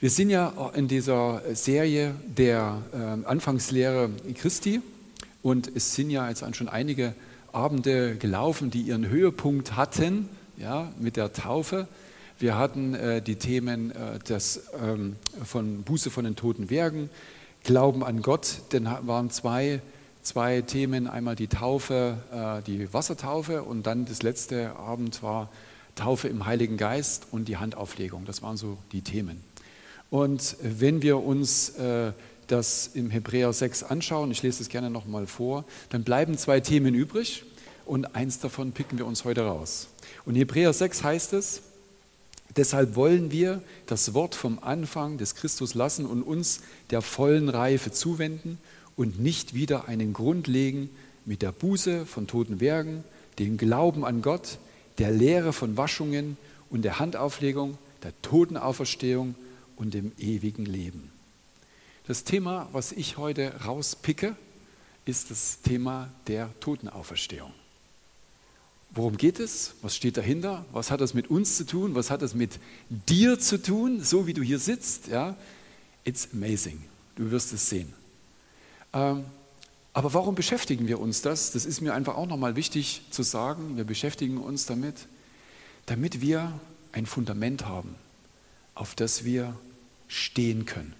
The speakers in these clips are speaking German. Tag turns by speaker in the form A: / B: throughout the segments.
A: Wir sind ja in dieser Serie der äh, Anfangslehre Christi und es sind ja jetzt schon einige Abende gelaufen, die ihren Höhepunkt hatten, ja, mit der Taufe. Wir hatten äh, die Themen äh, des, ähm, von Buße von den toten Werken, Glauben an Gott, denn waren zwei, zwei Themen, einmal die Taufe, äh, die Wassertaufe und dann das letzte Abend war Taufe im Heiligen Geist und die Handauflegung. Das waren so die Themen. Und wenn wir uns äh, das im Hebräer 6 anschauen, ich lese es gerne nochmal vor, dann bleiben zwei Themen übrig und eins davon picken wir uns heute raus. Und Hebräer 6 heißt es, deshalb wollen wir das Wort vom Anfang des Christus lassen und uns der vollen Reife zuwenden und nicht wieder einen Grund legen mit der Buße von toten Werken, dem Glauben an Gott, der Lehre von Waschungen und der Handauflegung, der Totenauferstehung und dem ewigen Leben. Das Thema, was ich heute rauspicke, ist das Thema der Totenauferstehung. Worum geht es? Was steht dahinter? Was hat das mit uns zu tun? Was hat das mit dir zu tun, so wie du hier sitzt? Ja, it's amazing. Du wirst es sehen. Ähm, aber warum beschäftigen wir uns das? Das ist mir einfach auch nochmal wichtig zu sagen. Wir beschäftigen uns damit, damit wir ein Fundament haben, auf das wir stehen können.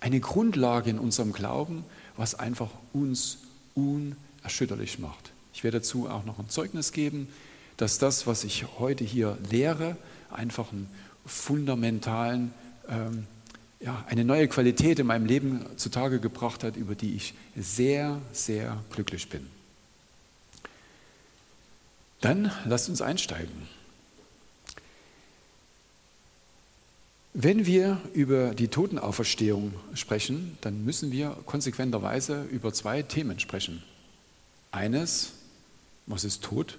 A: Eine Grundlage in unserem Glauben, was einfach uns unerschütterlich macht. Ich werde dazu auch noch ein Zeugnis geben, dass das, was ich heute hier lehre, einfach einen fundamentalen, ähm, ja, eine neue Qualität in meinem Leben zutage gebracht hat, über die ich sehr, sehr glücklich bin. Dann lasst uns einsteigen. Wenn wir über die Totenauferstehung sprechen, dann müssen wir konsequenterweise über zwei Themen sprechen. Eines, was ist Tod?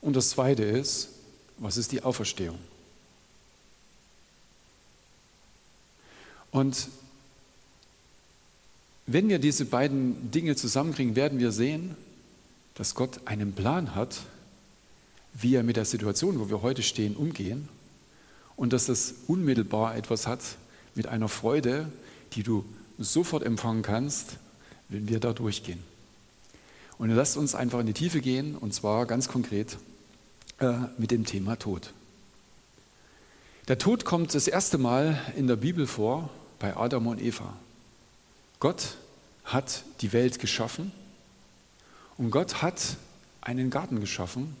A: Und das zweite ist, was ist die Auferstehung? Und wenn wir diese beiden Dinge zusammenkriegen, werden wir sehen, dass Gott einen Plan hat, wie er mit der Situation, wo wir heute stehen, umgehen und dass das unmittelbar etwas hat mit einer Freude, die du sofort empfangen kannst, wenn wir da durchgehen. Und lasst uns einfach in die Tiefe gehen und zwar ganz konkret äh, mit dem Thema Tod. Der Tod kommt das erste Mal in der Bibel vor bei Adam und Eva. Gott hat die Welt geschaffen und Gott hat einen Garten geschaffen,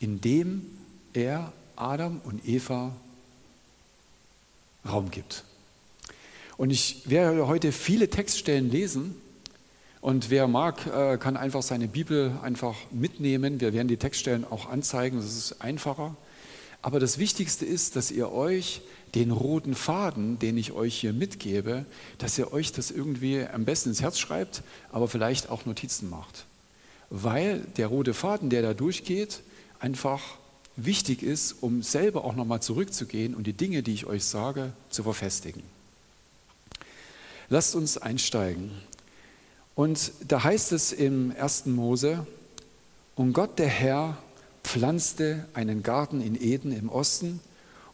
A: in dem er Adam und Eva Raum gibt. Und ich werde heute viele Textstellen lesen und wer mag, äh, kann einfach seine Bibel einfach mitnehmen. Wir werden die Textstellen auch anzeigen, das ist einfacher. Aber das Wichtigste ist, dass ihr euch den roten Faden, den ich euch hier mitgebe, dass ihr euch das irgendwie am besten ins Herz schreibt, aber vielleicht auch Notizen macht. Weil der rote Faden, der da durchgeht, einfach wichtig ist, um selber auch nochmal zurückzugehen und die Dinge, die ich euch sage, zu verfestigen. Lasst uns einsteigen. Und da heißt es im 1. Mose, und Gott der Herr pflanzte einen Garten in Eden im Osten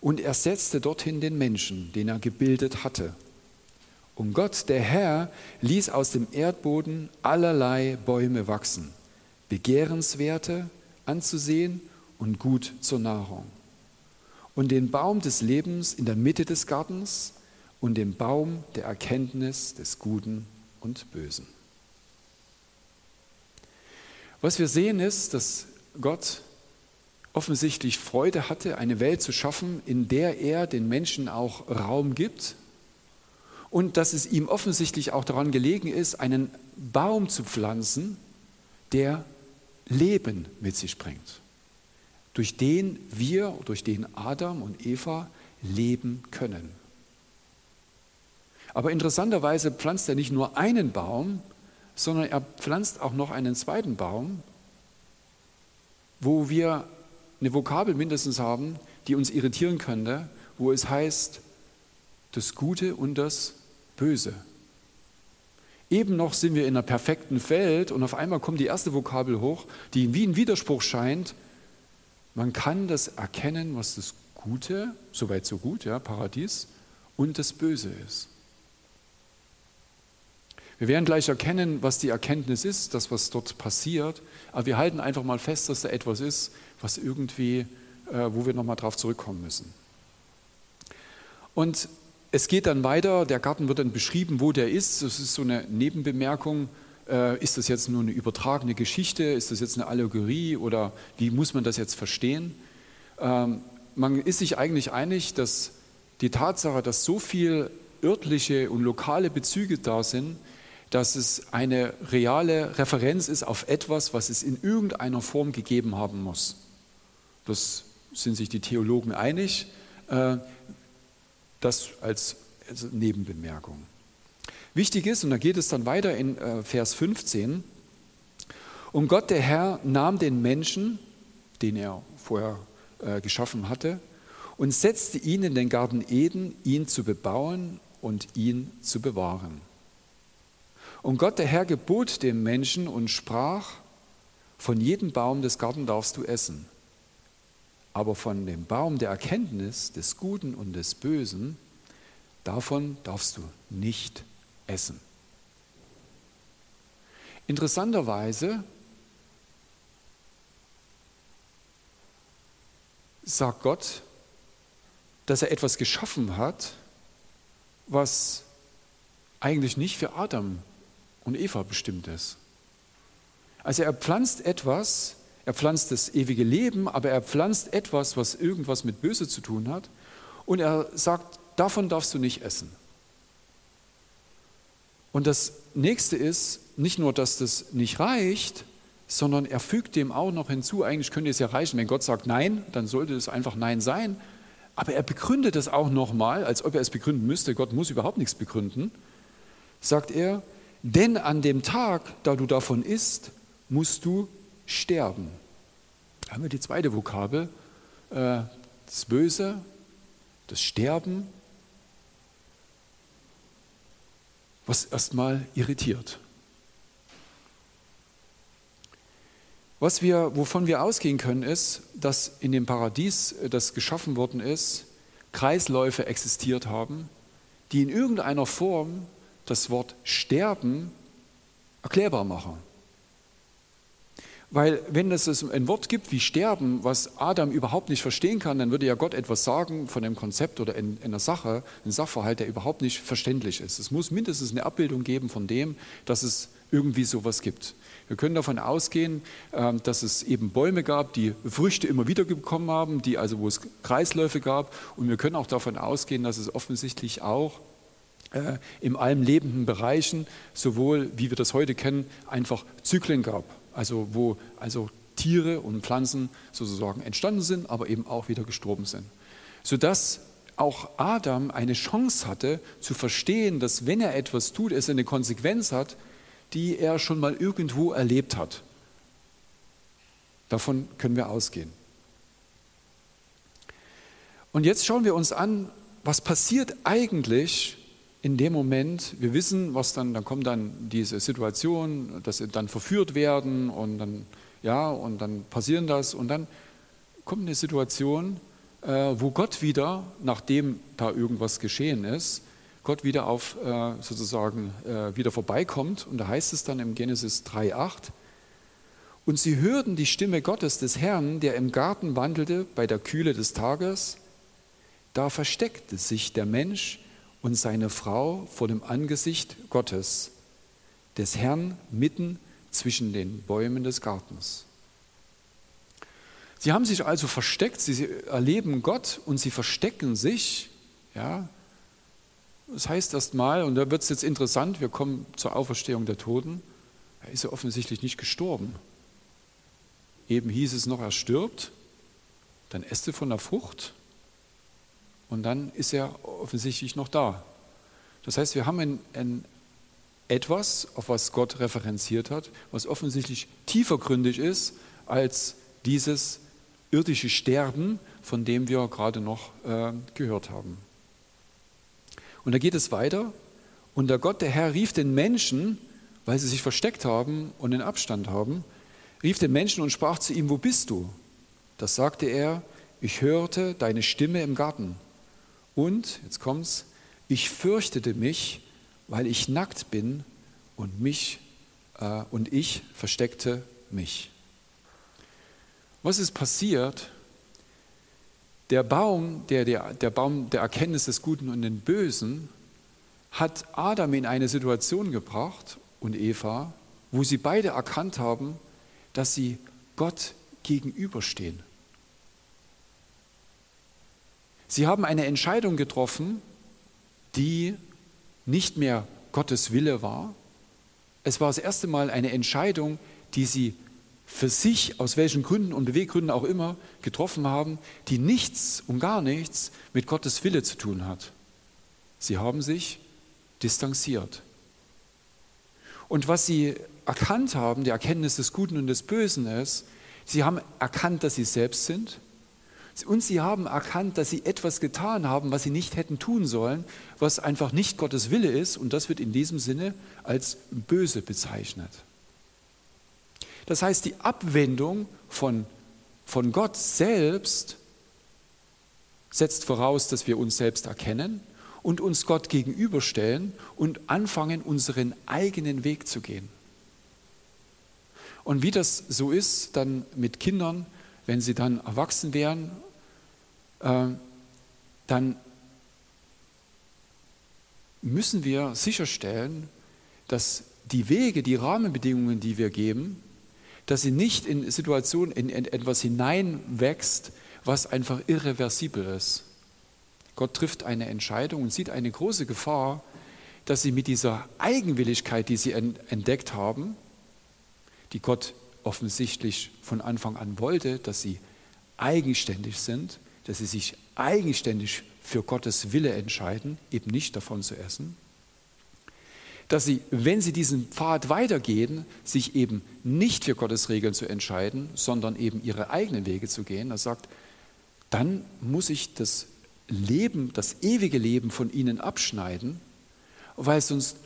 A: und er setzte dorthin den Menschen, den er gebildet hatte. Und Gott der Herr ließ aus dem Erdboden allerlei Bäume wachsen, begehrenswerte anzusehen und gut zur Nahrung. Und den Baum des Lebens in der Mitte des Gartens und den Baum der Erkenntnis des Guten und Bösen. Was wir sehen ist, dass Gott offensichtlich Freude hatte, eine Welt zu schaffen, in der er den Menschen auch Raum gibt und dass es ihm offensichtlich auch daran gelegen ist, einen Baum zu pflanzen, der Leben mit sich bringt durch den wir, durch den Adam und Eva leben können. Aber interessanterweise pflanzt er nicht nur einen Baum, sondern er pflanzt auch noch einen zweiten Baum, wo wir eine Vokabel mindestens haben, die uns irritieren könnte, wo es heißt, das Gute und das Böse. Eben noch sind wir in einer perfekten Welt und auf einmal kommt die erste Vokabel hoch, die wie ein Widerspruch scheint man kann das erkennen, was das Gute, soweit so gut, ja, Paradies, und das Böse ist. Wir werden gleich erkennen, was die Erkenntnis ist, das, was dort passiert, aber wir halten einfach mal fest, dass da etwas ist, was irgendwie, äh, wo wir nochmal drauf zurückkommen müssen. Und es geht dann weiter, der Garten wird dann beschrieben, wo der ist. Das ist so eine Nebenbemerkung. Äh, ist das jetzt nur eine übertragene Geschichte? Ist das jetzt eine Allegorie oder wie muss man das jetzt verstehen? Ähm, man ist sich eigentlich einig, dass die Tatsache, dass so viel örtliche und lokale Bezüge da sind, dass es eine reale Referenz ist auf etwas, was es in irgendeiner Form gegeben haben muss. Das sind sich die Theologen einig. Äh, das als, als Nebenbemerkung. Wichtig ist, und da geht es dann weiter in äh, Vers 15, und Gott der Herr nahm den Menschen, den er vorher äh, geschaffen hatte, und setzte ihn in den Garten Eden, ihn zu bebauen und ihn zu bewahren. Und Gott der Herr gebot dem Menschen und sprach, von jedem Baum des Garten darfst du essen, aber von dem Baum der Erkenntnis des Guten und des Bösen, davon darfst du nicht essen. Interessanterweise sagt Gott, dass er etwas geschaffen hat, was eigentlich nicht für Adam und Eva bestimmt ist. Also er pflanzt etwas, er pflanzt das ewige Leben, aber er pflanzt etwas, was irgendwas mit Böse zu tun hat. Und er sagt, davon darfst du nicht essen. Und das nächste ist nicht nur, dass das nicht reicht, sondern er fügt dem auch noch hinzu, eigentlich könnte es ja reichen, wenn Gott sagt Nein, dann sollte es einfach Nein sein. Aber er begründet es auch nochmal, als ob er es begründen müsste. Gott muss überhaupt nichts begründen. Sagt er, denn an dem Tag, da du davon isst, musst du sterben. Da haben wir die zweite Vokabel, äh, das Böse, das Sterben, was erstmal irritiert. Was wir, wovon wir ausgehen können, ist, dass in dem Paradies, äh, das geschaffen worden ist, Kreisläufe existiert haben, die in irgendeiner Form das Wort sterben erklärbar machen. Weil wenn es ein Wort gibt wie sterben, was Adam überhaupt nicht verstehen kann, dann würde ja Gott etwas sagen von einem Konzept oder in, in einer Sache, ein Sachverhalt, der überhaupt nicht verständlich ist. Es muss mindestens eine Abbildung geben von dem, dass es irgendwie sowas gibt. Wir können davon ausgehen, ähm, dass es eben Bäume gab, die Früchte immer wieder bekommen haben, die also wo es Kreisläufe gab. Und wir können auch davon ausgehen, dass es offensichtlich auch äh, in allen lebenden Bereichen, sowohl wie wir das heute kennen, einfach Zyklen gab. Also wo also Tiere und Pflanzen sozusagen entstanden sind, aber eben auch wieder gestorben sind. Sodass auch Adam eine Chance hatte zu verstehen, dass wenn er etwas tut, es eine Konsequenz hat, die er schon mal irgendwo erlebt hat. Davon können wir ausgehen. Und jetzt schauen wir uns an, was passiert eigentlich, in dem Moment, wir wissen, was dann, dann kommt dann diese Situation, dass sie dann verführt werden und dann, ja, und dann passieren das und dann kommt eine Situation, äh, wo Gott wieder, nachdem da irgendwas geschehen ist, Gott wieder auf äh, sozusagen äh, wieder vorbeikommt und da heißt es dann im Genesis 3,8 und sie hörten die Stimme Gottes des Herrn, der im Garten wandelte bei der Kühle des Tages. Da versteckte sich der Mensch und seine Frau vor dem Angesicht Gottes, des Herrn mitten zwischen den Bäumen des Gartens. Sie haben sich also versteckt, sie erleben Gott und sie verstecken sich. Ja, das heißt erstmal, und da wird es jetzt interessant, wir kommen zur Auferstehung der Toten, er ist ja offensichtlich nicht gestorben. Eben hieß es noch, er stirbt, dann esst er von der Frucht und dann ist er offensichtlich noch da. Das heißt, wir haben ein, ein etwas, auf was Gott referenziert hat, was offensichtlich tiefergründig ist als dieses irdische Sterben, von dem wir gerade noch äh, gehört haben. Und da geht es weiter. Und der Gott, der Herr, rief den Menschen, weil sie sich versteckt haben und den Abstand haben, rief den Menschen und sprach zu ihm, wo bist du? Das sagte er, ich hörte deine Stimme im Garten. Und, jetzt kommt's, ich fürchtete mich, weil ich nackt bin und mich äh, und ich versteckte mich. Was ist passiert? Der Baum, der, der, der Baum der Erkenntnis des Guten und den Bösen, hat Adam in eine Situation gebracht und Eva, wo sie beide erkannt haben, dass sie Gott gegenüberstehen. Sie haben eine Entscheidung getroffen, die nicht mehr Gottes Wille war. Es war das erste Mal eine Entscheidung, die sie für sich, aus welchen Gründen und Beweggründen auch immer, getroffen haben, die nichts und gar nichts mit Gottes Wille zu tun hat. Sie haben sich distanziert. Und was sie erkannt haben, die Erkenntnis des Guten und des Bösen ist, sie haben erkannt, dass sie selbst sind. Und sie haben erkannt, dass sie etwas getan haben, was sie nicht hätten tun sollen, was einfach nicht Gottes Wille ist. Und das wird in diesem Sinne als böse bezeichnet. Das heißt, die Abwendung von, von Gott selbst setzt voraus, dass wir uns selbst erkennen und uns Gott gegenüberstellen und anfangen, unseren eigenen Weg zu gehen. Und wie das so ist, dann mit Kindern, wenn sie dann erwachsen werden, äh, dann müssen wir sicherstellen, dass die Wege, die Rahmenbedingungen, die wir geben, dass sie nicht in Situationen, in, in etwas hineinwächst, was einfach irreversibel ist. Gott trifft eine Entscheidung und sieht eine große Gefahr, dass sie mit dieser Eigenwilligkeit, die sie entdeckt haben, die Gott offensichtlich von Anfang an wollte, dass sie eigenständig sind, dass sie sich eigenständig für Gottes Wille entscheiden, eben nicht davon zu essen, dass sie, wenn sie diesen Pfad weitergehen, sich eben nicht für Gottes Regeln zu entscheiden, sondern eben ihre eigenen Wege zu gehen. Er sagt, dann muss ich das Leben, das ewige Leben von ihnen abschneiden, weil sonst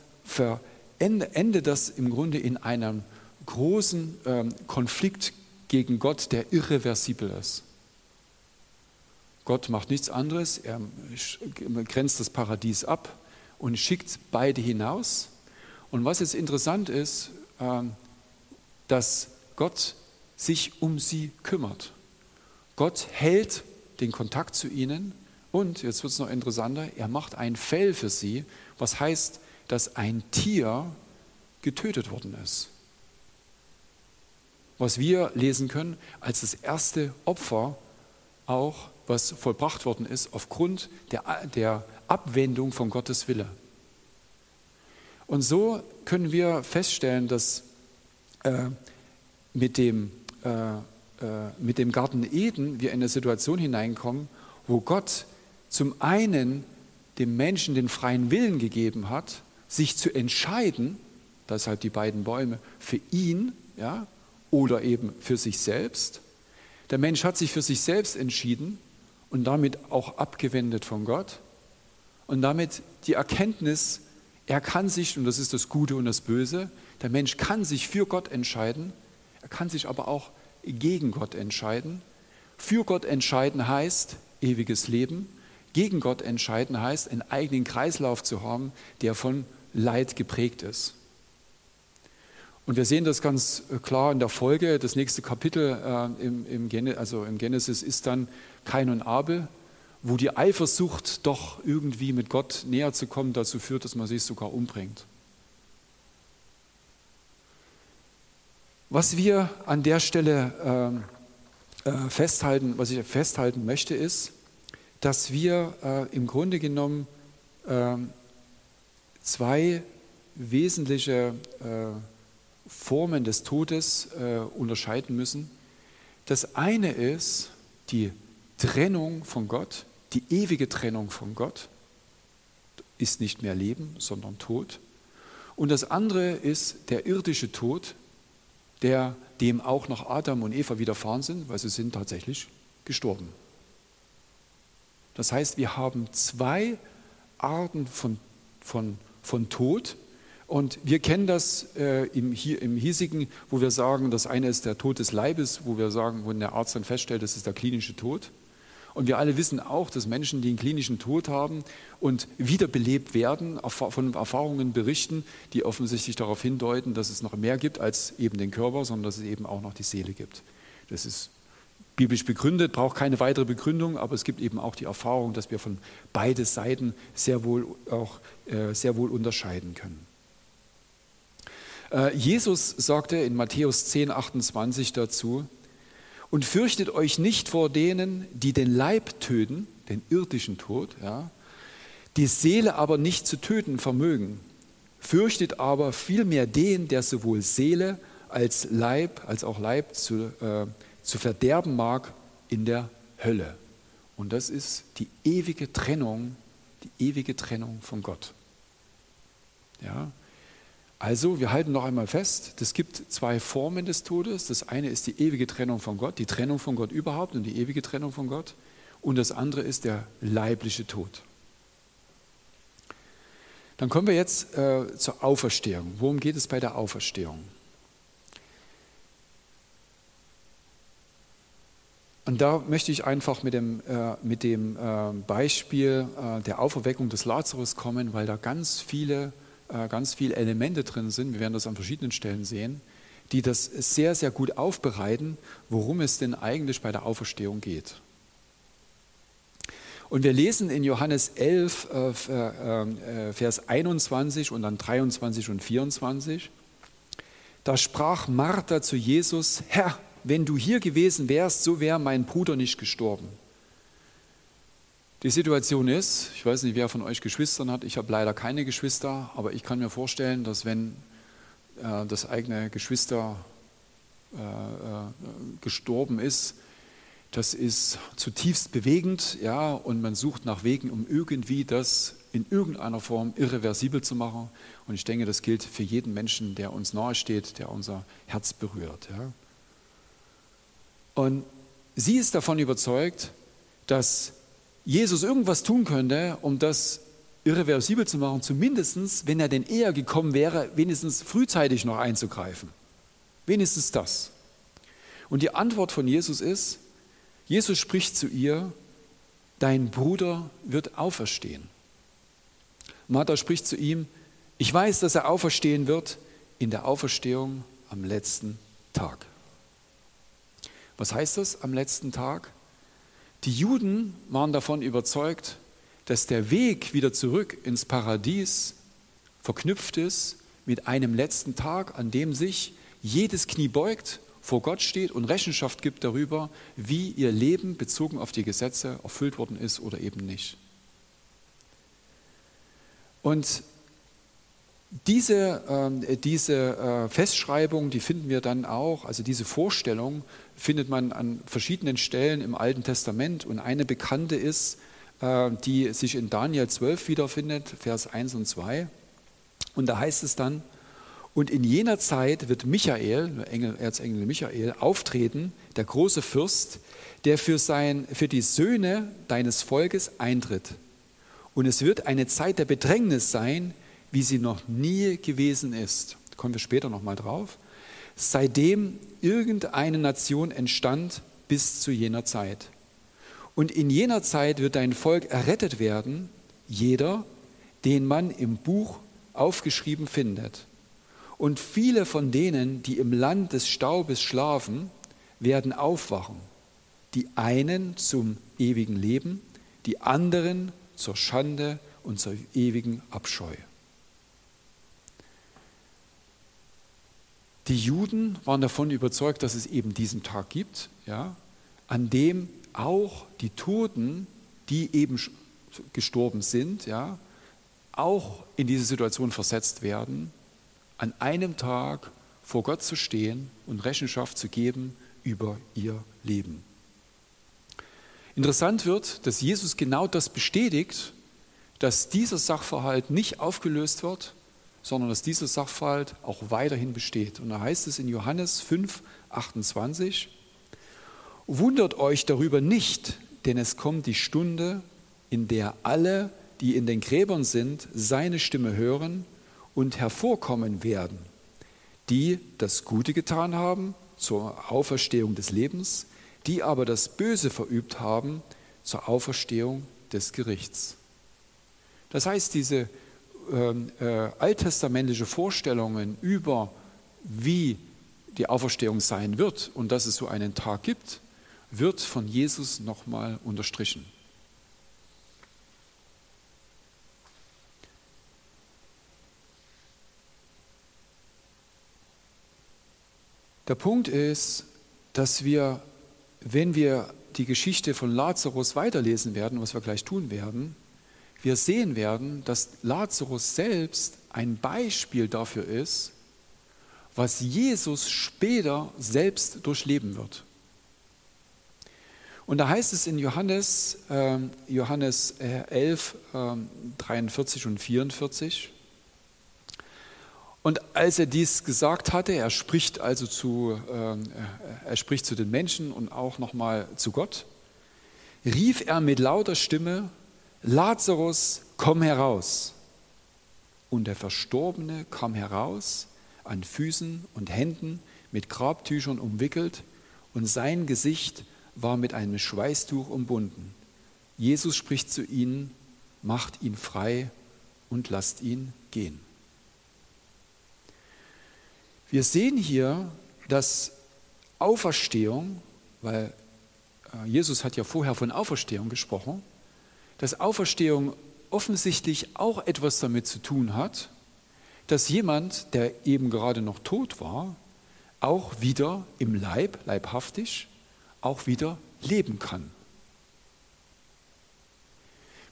A: endet das im Grunde in einem großen ähm, Konflikt gegen Gott, der irreversibel ist. Gott macht nichts anderes, er grenzt das Paradies ab und schickt beide hinaus und was jetzt interessant ist, ähm, dass Gott sich um sie kümmert. Gott hält den Kontakt zu ihnen und, jetzt wird es noch interessanter, er macht ein Fell für sie, was heißt, dass ein Tier getötet worden ist. Was wir lesen können als das erste Opfer, auch was vollbracht worden ist, aufgrund der, der Abwendung von Gottes Wille. Und so können wir feststellen, dass äh, mit, dem, äh, äh, mit dem Garten Eden wir in eine Situation hineinkommen, wo Gott zum einen dem Menschen den freien Willen gegeben hat, sich zu entscheiden, deshalb die beiden Bäume, für ihn ja, oder eben für sich selbst. Der Mensch hat sich für sich selbst entschieden und damit auch abgewendet von Gott und damit die Erkenntnis er kann sich, und das ist das Gute und das Böse, der Mensch kann sich für Gott entscheiden, er kann sich aber auch gegen Gott entscheiden. Für Gott entscheiden heißt ewiges Leben, gegen Gott entscheiden heißt, einen eigenen Kreislauf zu haben, der von Leid geprägt ist. Und wir sehen das ganz klar in der Folge. Das nächste Kapitel äh, im, im, also im Genesis ist dann Kain und Abel wo die Eifersucht doch irgendwie mit Gott näher zu kommen dazu führt, dass man sich sogar umbringt. Was wir an der Stelle äh, äh, festhalten, was ich festhalten möchte, ist, dass wir äh, im Grunde genommen äh, zwei wesentliche äh, Formen des Todes äh, unterscheiden müssen. Das eine ist die Trennung von Gott, die ewige Trennung von Gott ist nicht mehr Leben, sondern Tod. Und das andere ist der irdische Tod, der dem auch noch Adam und Eva widerfahren sind, weil sie sind tatsächlich gestorben. Das heißt, wir haben zwei Arten von, von, von Tod. Und wir kennen das äh, im, hier, im hiesigen, wo wir sagen, das eine ist der Tod des Leibes, wo wir sagen, wo der Arzt dann feststellt, das ist der klinische Tod. Und wir alle wissen auch, dass Menschen, die einen klinischen Tod haben und wiederbelebt werden, von Erfahrungen berichten, die offensichtlich darauf hindeuten, dass es noch mehr gibt als eben den Körper, sondern dass es eben auch noch die Seele gibt. Das ist biblisch begründet, braucht keine weitere Begründung, aber es gibt eben auch die Erfahrung, dass wir von beiden Seiten sehr wohl auch äh, sehr wohl unterscheiden können. Äh, Jesus sagte in Matthäus 10, 28 dazu, und fürchtet euch nicht vor denen, die den Leib töten, den irdischen Tod, ja, die Seele aber nicht zu töten vermögen. Fürchtet aber vielmehr den, der sowohl Seele als Leib, als auch Leib zu, äh, zu verderben mag in der Hölle. Und das ist die ewige Trennung, die ewige Trennung von Gott. Ja, also, wir halten noch einmal fest, es gibt zwei Formen des Todes. Das eine ist die ewige Trennung von Gott, die Trennung von Gott überhaupt und die ewige Trennung von Gott. Und das andere ist der leibliche Tod. Dann kommen wir jetzt äh, zur Auferstehung. Worum geht es bei der Auferstehung? Und da möchte ich einfach mit dem, äh, mit dem äh, Beispiel äh, der Auferweckung des Lazarus kommen, weil da ganz viele ganz viele Elemente drin sind, wir werden das an verschiedenen Stellen sehen, die das sehr, sehr gut aufbereiten, worum es denn eigentlich bei der Auferstehung geht. Und wir lesen in Johannes 11, äh, äh, Vers 21 und dann 23 und 24, da sprach Martha zu Jesus, Herr, wenn du hier gewesen wärst, so wäre mein Bruder nicht gestorben. Die Situation ist, ich weiß nicht, wer von euch Geschwistern hat, ich habe leider keine Geschwister, aber ich kann mir vorstellen, dass wenn äh, das eigene Geschwister äh, äh, gestorben ist, das ist zutiefst bewegend, ja, und man sucht nach Wegen, um irgendwie das in irgendeiner Form irreversibel zu machen. Und ich denke, das gilt für jeden Menschen, der uns nahesteht, der unser Herz berührt. Ja. Und sie ist davon überzeugt, dass Jesus irgendwas tun könnte, um das irreversibel zu machen, zumindest, wenn er denn eher gekommen wäre, wenigstens frühzeitig noch einzugreifen. Wenigstens das. Und die Antwort von Jesus ist, Jesus spricht zu ihr, dein Bruder wird auferstehen. Martha spricht zu ihm, ich weiß, dass er auferstehen wird in der Auferstehung am letzten Tag. Was heißt das am letzten Tag? Die Juden waren davon überzeugt, dass der Weg wieder zurück ins Paradies verknüpft ist mit einem letzten Tag, an dem sich jedes Knie beugt, vor Gott steht und Rechenschaft gibt darüber, wie ihr Leben bezogen auf die Gesetze erfüllt worden ist oder eben nicht. Und diese, äh, diese äh, Festschreibung, die finden wir dann auch, also diese Vorstellung findet man an verschiedenen Stellen im Alten Testament und eine bekannte ist, äh, die sich in Daniel 12 wiederfindet, Vers 1 und 2. Und da heißt es dann, und in jener Zeit wird Michael, Engel, Erzengel Michael, auftreten, der große Fürst, der für, sein, für die Söhne deines Volkes eintritt. Und es wird eine Zeit der Bedrängnis sein, wie sie noch nie gewesen ist. Da kommen wir später nochmal drauf. Seitdem irgendeine Nation entstand bis zu jener Zeit. Und in jener Zeit wird dein Volk errettet werden, jeder, den man im Buch aufgeschrieben findet. Und viele von denen, die im Land des Staubes schlafen, werden aufwachen. Die einen zum ewigen Leben, die anderen zur Schande und zur ewigen Abscheu. Die Juden waren davon überzeugt, dass es eben diesen Tag gibt, ja, an dem auch die Toten, die eben gestorben sind, ja, auch in diese Situation versetzt werden, an einem Tag vor Gott zu stehen und Rechenschaft zu geben über ihr Leben. Interessant wird, dass Jesus genau das bestätigt, dass dieser Sachverhalt nicht aufgelöst wird, sondern dass dieser Sachverhalt auch weiterhin besteht. Und da heißt es in Johannes 5, 28, Wundert euch darüber nicht, denn es kommt die Stunde, in der alle, die in den Gräbern sind, seine Stimme hören und hervorkommen werden, die das Gute getan haben zur Auferstehung des Lebens, die aber das Böse verübt haben zur Auferstehung des Gerichts. Das heißt, diese äh, alttestamentliche Vorstellungen über, wie die Auferstehung sein wird und dass es so einen Tag gibt, wird von Jesus nochmal unterstrichen. Der Punkt ist, dass wir, wenn wir die Geschichte von Lazarus weiterlesen werden, was wir gleich tun werden, wir sehen werden, dass Lazarus selbst ein Beispiel dafür ist, was Jesus später selbst durchleben wird. Und da heißt es in Johannes, äh, Johannes 11, äh, 43 und 44, und als er dies gesagt hatte, er spricht also zu, äh, er spricht zu den Menschen und auch nochmal zu Gott, rief er mit lauter Stimme, Lazarus, komm heraus. Und der Verstorbene kam heraus, an Füßen und Händen mit Grabtüchern umwickelt, und sein Gesicht war mit einem Schweißtuch umbunden. Jesus spricht zu ihnen, macht ihn frei und lasst ihn gehen. Wir sehen hier, dass Auferstehung, weil äh, Jesus hat ja vorher von Auferstehung gesprochen, dass Auferstehung offensichtlich auch etwas damit zu tun hat, dass jemand, der eben gerade noch tot war, auch wieder im Leib, leibhaftig, auch wieder leben kann.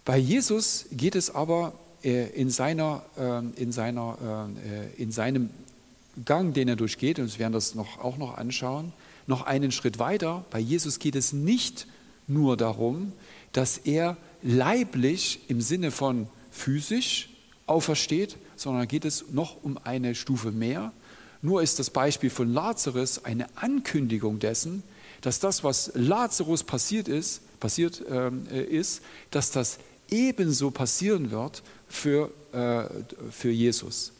A: Bei Jesus geht es aber äh, in, seiner, ähm, in, seiner, äh, in seinem Gang, den er durchgeht, und wir werden das noch, auch noch anschauen, noch einen Schritt weiter. Bei Jesus geht es nicht nur darum, dass er leiblich im Sinne von physisch aufersteht, sondern geht es noch um eine Stufe mehr. Nur ist das Beispiel von Lazarus eine Ankündigung dessen, dass das, was Lazarus passiert ist, passiert ähm, äh, ist, dass das ebenso passieren wird für, äh, für Jesus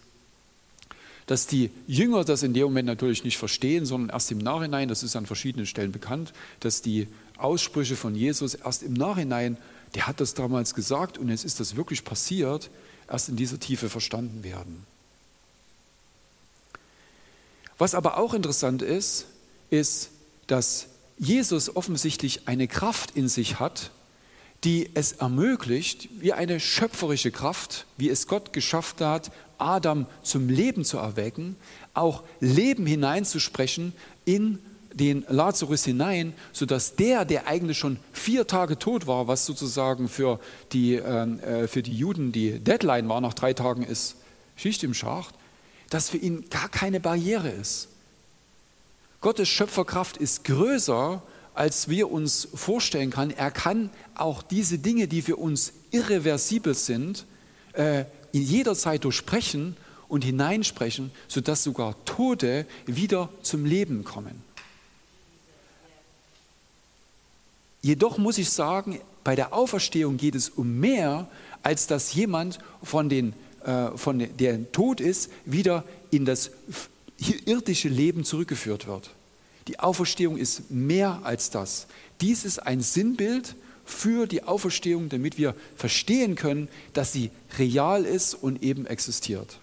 A: dass die Jünger das in dem Moment natürlich nicht verstehen, sondern erst im Nachhinein, das ist an verschiedenen Stellen bekannt, dass die Aussprüche von Jesus erst im Nachhinein, der hat das damals gesagt und jetzt ist das wirklich passiert, erst in dieser Tiefe verstanden werden. Was aber auch interessant ist, ist, dass Jesus offensichtlich eine Kraft in sich hat, die es ermöglicht, wie eine schöpferische Kraft, wie es Gott geschafft hat, Adam zum Leben zu erwecken, auch Leben hineinzusprechen in den Lazarus hinein, sodass der, der eigentlich schon vier Tage tot war, was sozusagen für die, ähm, äh, für die Juden die Deadline war, nach drei Tagen ist Schicht im Schacht, dass für ihn gar keine Barriere ist. Gottes Schöpferkraft ist größer, als wir uns vorstellen können. Er kann auch diese Dinge, die für uns irreversibel sind, äh, in jeder Zeit durchsprechen und hineinsprechen, sodass sogar Tote wieder zum Leben kommen. Jedoch muss ich sagen, bei der Auferstehung geht es um mehr, als dass jemand von den, äh, von der tot ist, wieder in das irdische Leben zurückgeführt wird. Die Auferstehung ist mehr als das. Dies ist ein Sinnbild für die Auferstehung, damit wir verstehen können, dass sie real ist und eben existiert.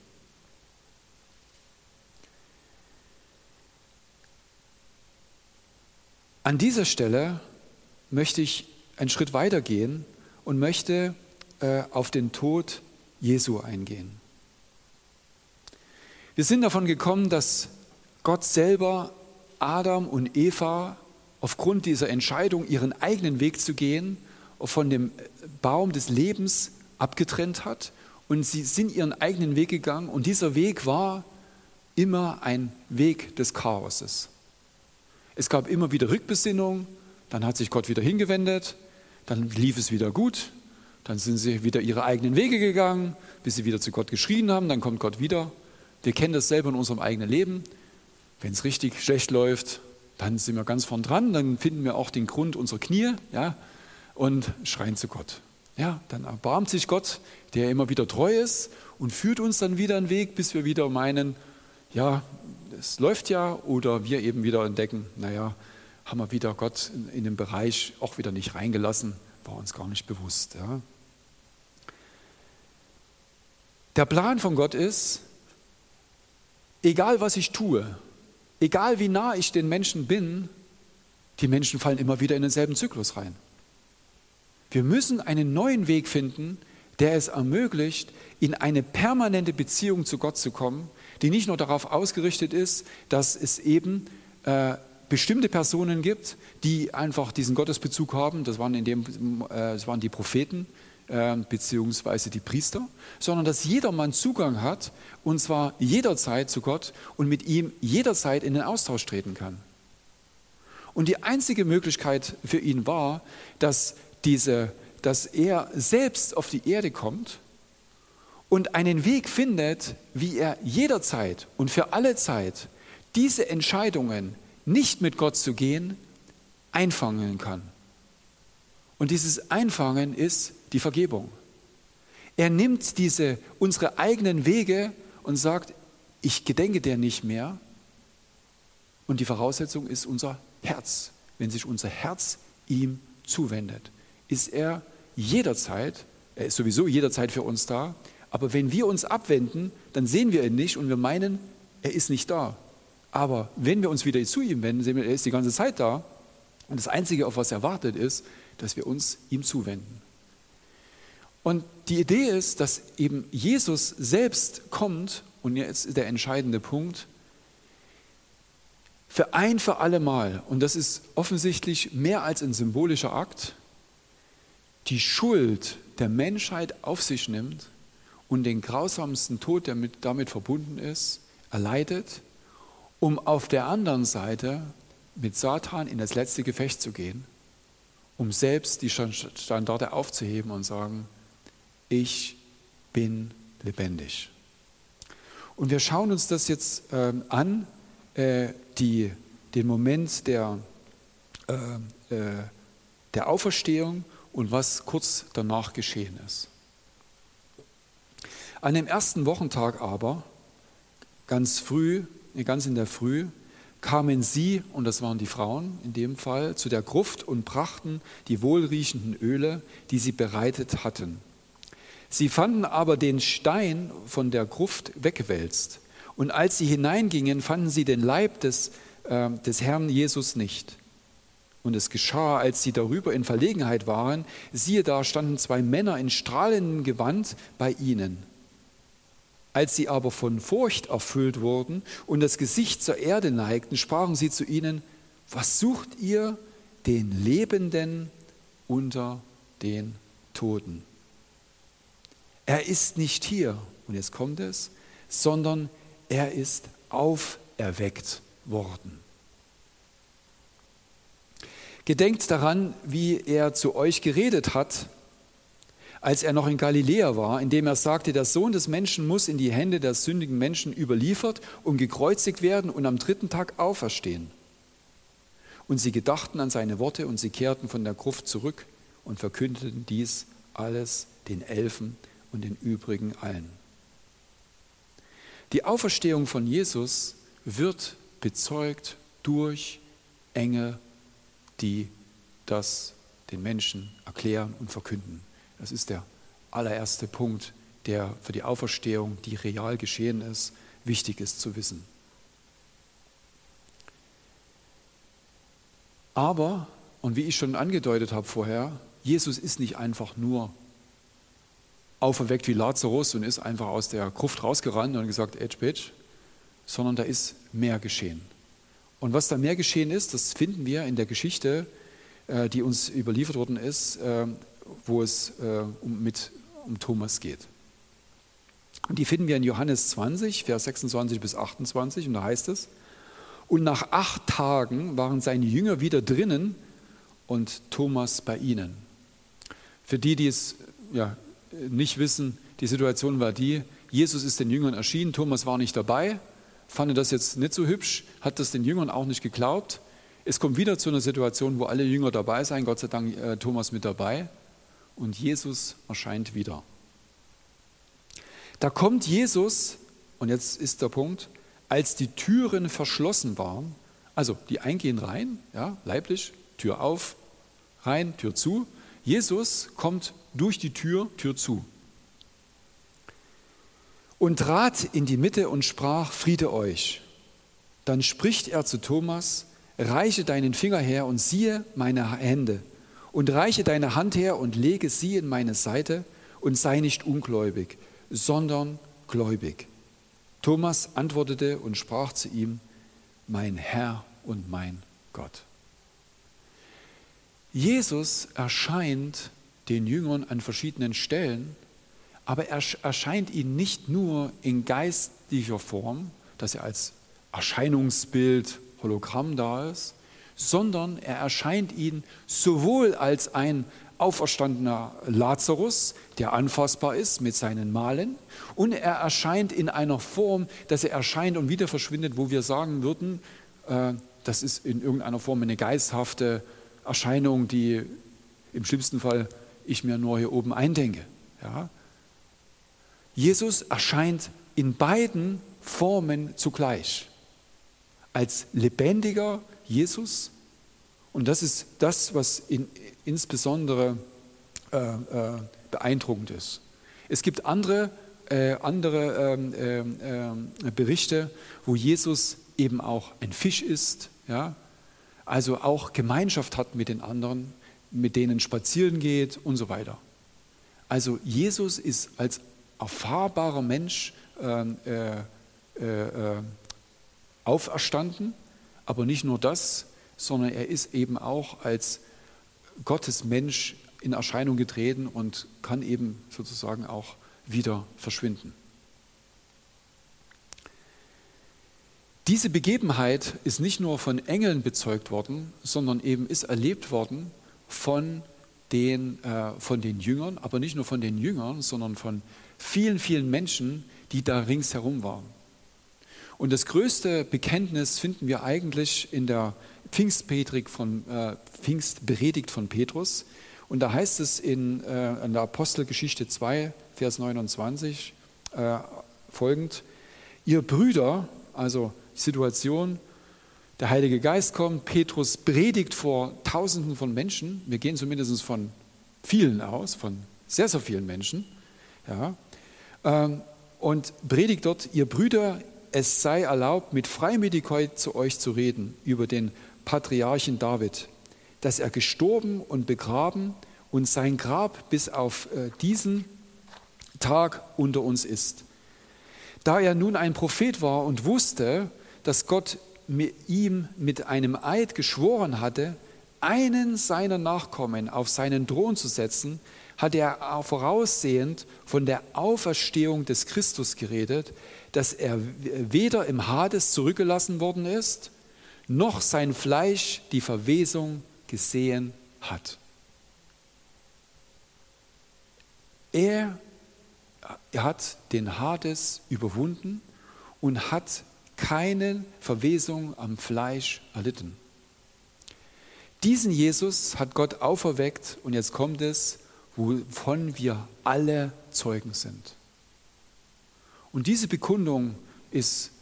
A: An dieser Stelle möchte ich einen Schritt weiter gehen und möchte äh, auf den Tod Jesu eingehen. Wir sind davon gekommen, dass Gott selber Adam und Eva aufgrund dieser Entscheidung, ihren eigenen Weg zu gehen, von dem Baum des Lebens abgetrennt hat und sie sind ihren eigenen Weg gegangen und dieser Weg war immer ein Weg des Chaoses. Es gab immer wieder Rückbesinnung, dann hat sich Gott wieder hingewendet, dann lief es wieder gut, dann sind sie wieder ihre eigenen Wege gegangen, bis sie wieder zu Gott geschrien haben, dann kommt Gott wieder. Wir kennen das selber in unserem eigenen Leben. Wenn es richtig schlecht läuft, dann sind wir ganz vorn dran, dann finden wir auch den Grund unserer Knie ja, und schreien zu Gott. Ja, dann erbarmt sich Gott, der immer wieder treu ist und führt uns dann wieder einen Weg, bis wir wieder meinen, ja, es läuft ja, oder wir eben wieder entdecken, naja, haben wir wieder Gott in, in den Bereich auch wieder nicht reingelassen, war uns gar nicht bewusst. Ja. Der Plan von Gott ist, egal was ich tue, egal wie nah ich den Menschen bin, die Menschen fallen immer wieder in denselben Zyklus rein. Wir müssen einen neuen Weg finden, der es ermöglicht, in eine permanente Beziehung zu Gott zu kommen, die nicht nur darauf ausgerichtet ist, dass es eben äh, bestimmte Personen gibt, die einfach diesen Gottesbezug haben, das waren, in dem, äh, das waren die Propheten äh, beziehungsweise die Priester, sondern dass jedermann Zugang hat und zwar jederzeit zu Gott und mit ihm jederzeit in den Austausch treten kann. Und die einzige Möglichkeit für ihn war, dass, diese, dass er selbst auf die Erde kommt und einen Weg findet, wie er jederzeit und für alle Zeit diese Entscheidungen, nicht mit Gott zu gehen, einfangen kann. Und dieses Einfangen ist die Vergebung. Er nimmt diese, unsere eigenen Wege und sagt, ich gedenke der nicht mehr. Und die Voraussetzung ist unser Herz. Wenn sich unser Herz ihm zuwendet, ist er jederzeit, er ist sowieso jederzeit für uns da, aber wenn wir uns abwenden, dann sehen wir ihn nicht und wir meinen, er ist nicht da. Aber wenn wir uns wieder zu ihm wenden, sehen wir, er ist die ganze Zeit da. Und das Einzige, auf was er wartet, ist, dass wir uns ihm zuwenden. Und die Idee ist, dass eben Jesus selbst kommt, und jetzt ist der entscheidende Punkt, für ein für alle Mal, und das ist offensichtlich mehr als ein symbolischer Akt, die Schuld der Menschheit auf sich nimmt und den grausamsten Tod, der mit, damit verbunden ist, erleidet, um auf der anderen Seite mit Satan in das letzte Gefecht zu gehen, um selbst die Standarte aufzuheben und sagen, ich bin lebendig. Und wir schauen uns das jetzt ähm, an, äh, die, den Moment der, äh, äh, der Auferstehung und was kurz danach geschehen ist. An dem ersten Wochentag aber, ganz früh, ganz in der Früh, kamen sie, und das waren die Frauen in dem Fall, zu der Gruft und brachten die wohlriechenden Öle, die sie bereitet hatten. Sie fanden aber den Stein von der Gruft weggewälzt. Und als sie hineingingen, fanden sie den Leib des, äh, des Herrn Jesus nicht. Und es geschah, als sie darüber in Verlegenheit waren, siehe da standen zwei Männer in strahlendem Gewand bei ihnen. Als sie aber von Furcht erfüllt wurden und das Gesicht zur Erde neigten, sprachen sie zu ihnen, was sucht ihr den Lebenden unter den Toten? Er ist nicht hier, und jetzt kommt es, sondern er ist auferweckt worden. Gedenkt daran, wie er zu euch geredet hat, als er noch in Galiläa war, indem er sagte, der Sohn des Menschen muss in die Hände der sündigen Menschen überliefert und gekreuzigt werden und am dritten Tag auferstehen. Und sie gedachten an seine Worte und sie kehrten von der Gruft zurück und verkündeten dies alles den Elfen und den übrigen allen. Die Auferstehung von Jesus wird bezeugt durch Engel, die das den Menschen erklären und verkünden. Das ist der allererste Punkt, der für die Auferstehung, die real geschehen ist, wichtig ist zu wissen. Aber, und wie ich schon angedeutet habe vorher, Jesus ist nicht einfach nur auferweckt wie Lazarus und ist einfach aus der Gruft rausgerannt und gesagt, Edge Bitch, sondern da ist mehr geschehen. Und was da mehr geschehen ist, das finden wir in der Geschichte, äh, die uns überliefert worden ist, äh, wo es äh, um, mit, um Thomas geht. Und die finden wir in Johannes 20, Vers 26 bis 28, und da heißt es, und nach acht Tagen waren seine Jünger wieder drinnen und Thomas bei ihnen. Für die, die es ja, nicht wissen, die Situation war die, Jesus ist den Jüngern erschienen, Thomas war nicht dabei, fand das jetzt nicht so hübsch, hat das den Jüngern auch nicht geglaubt. Es kommt wieder zu einer Situation, wo alle Jünger dabei sind, Gott sei Dank äh, Thomas mit dabei und Jesus erscheint wieder. Da kommt Jesus, und jetzt ist der Punkt, als die Türen verschlossen waren, also die eingehen rein, ja, leiblich, Tür auf, rein, Tür zu, Jesus kommt durch die Tür, Tür zu, und trat in die Mitte und sprach, Friede euch. Dann spricht er zu Thomas, reiche deinen Finger her und siehe meine Hände und reiche deine Hand her und lege sie in meine Seite und sei nicht ungläubig, sondern gläubig. Thomas antwortete und sprach zu ihm, mein Herr und mein Gott. Jesus erscheint den Jüngern an verschiedenen Stellen, aber er erscheint ihnen nicht nur in geistlicher Form, dass er als Erscheinungsbild, Hologramm da ist, sondern er erscheint ihnen sowohl als ein auferstandener Lazarus, der anfassbar ist mit seinen Malen, und er erscheint in einer Form, dass er erscheint und wieder verschwindet, wo wir sagen würden, äh, das ist in irgendeiner Form eine geisthafte Erscheinung, die im schlimmsten Fall ich mir nur hier oben eindenke. Ja? Jesus erscheint in beiden Formen zugleich. Als lebendiger Jesus und das ist das, was in, insbesondere äh, äh, beeindruckend ist. Es gibt andere, äh, andere ähm, ähm, äh, Berichte, wo Jesus eben auch ein Fisch ist, ja? also auch Gemeinschaft hat mit den anderen, mit denen spazieren geht und so weiter. Also Jesus ist als erfahrbarer Mensch ähm, äh, äh, auferstanden, aber nicht nur das, sondern er ist eben auch als Gottes Mensch in Erscheinung getreten und kann eben sozusagen auch wieder verschwinden. Diese Begebenheit ist nicht nur von Engeln bezeugt worden, sondern eben ist erlebt worden von den, äh, von den Jüngern, aber nicht nur von den Jüngern, sondern von vielen, vielen Menschen, die da ringsherum waren. Und das größte Bekenntnis finden wir eigentlich in der Pfingstpredigt von, äh, Pfingstpredigt von Petrus. Und da heißt es in, äh, in der Apostelgeschichte 2, Vers 29 äh, folgend, ihr Brüder, also Situation, der Heilige Geist kommt, Petrus predigt vor Tausenden von Menschen, wir gehen zumindest von vielen aus, von sehr, sehr vielen Menschen, ja, ähm, und predigt dort, ihr Brüder, es sei erlaubt, mit Freimütigkeit zu euch zu reden über den Patriarchen David, dass er gestorben und begraben und sein Grab bis auf äh, diesen Tag unter uns ist. Da er nun ein Prophet war und wusste, dass Gott ihm mit einem Eid geschworen hatte, einen seiner Nachkommen auf seinen Thron zu setzen, hat er voraussehend von der Auferstehung des Christus geredet, dass er weder im Hades zurückgelassen worden ist, noch sein Fleisch die Verwesung gesehen hat. Er, hat den Hades überwunden und hat keine Verwesung am Fleisch erlitten. Diesen Jesus hat Gott auferweckt und jetzt kommt es, wovon wir alle Zeugen sind. Und diese Bekundung ist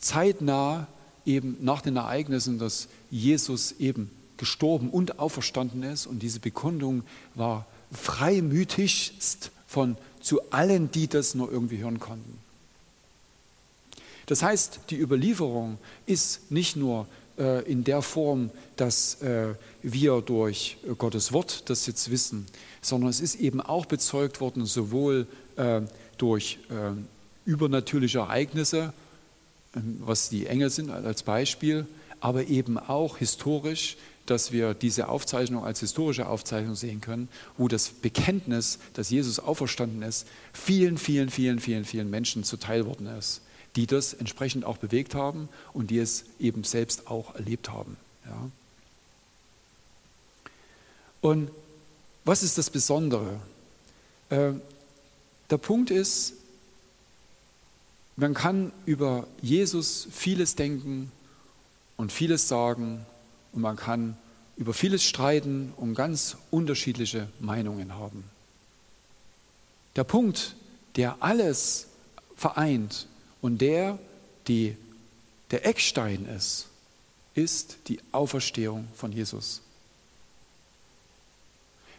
A: zeitnah eben nach den Ereignissen, dass Jesus eben gestorben und auferstanden ist. Und diese Bekundung war freimütigst von zu allen, die das nur irgendwie hören konnten. Das heißt, die Überlieferung ist nicht nur äh, in der Form, dass äh, wir durch Gottes Wort das jetzt wissen, sondern es ist eben auch bezeugt worden, sowohl äh, durch äh, übernatürliche Ereignisse, ähm, was die Engel sind als Beispiel, aber eben auch historisch, dass wir diese Aufzeichnung als historische Aufzeichnung sehen können, wo das Bekenntnis, dass Jesus auferstanden ist, vielen, vielen, vielen, vielen, vielen Menschen zuteil worden ist, die das entsprechend auch bewegt haben und die es eben selbst auch erlebt haben. Ja. Und was ist das Besondere? Äh, der Punkt ist, man kann über Jesus vieles denken und vieles sagen und man kann über vieles streiten und ganz unterschiedliche Meinungen haben. Der Punkt, der alles vereint und der die, der Eckstein ist, ist die Auferstehung von Jesus.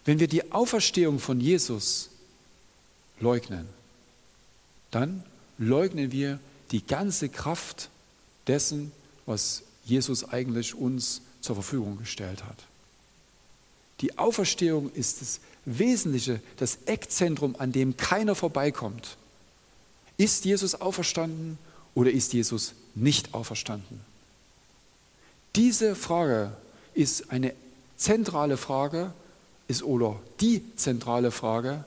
A: Wenn wir die Auferstehung von Jesus leugnen, dann leugnen wir die ganze Kraft dessen, was Jesus eigentlich uns zur Verfügung gestellt hat. Die Auferstehung ist das Wesentliche, das Eckzentrum, an dem keiner vorbeikommt. Ist Jesus auferstanden oder ist Jesus nicht auferstanden? Diese Frage ist eine zentrale Frage, ist oder die zentrale Frage,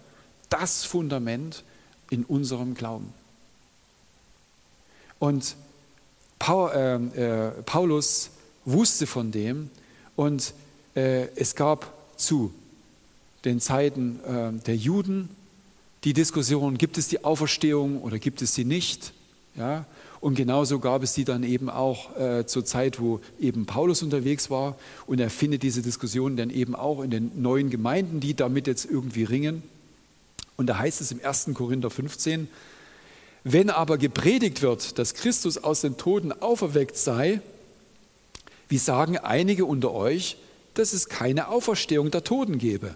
A: das Fundament in unserem Glauben. Und ähm, äh, Paulus wusste von dem und äh, es gab zu den Zeiten äh, der Juden die Diskussion, gibt es die Auferstehung oder gibt es sie nicht? Ja? Und genauso gab es die dann eben auch äh, zur Zeit, wo eben Paulus unterwegs war. Und er findet diese Diskussion dann eben auch in den neuen Gemeinden, die damit jetzt irgendwie ringen. Und da heißt es im 1. Korinther 15, wenn aber gepredigt wird, dass Christus aus den Toten auferweckt sei, wie sagen einige unter euch, dass es keine Auferstehung der Toten gebe.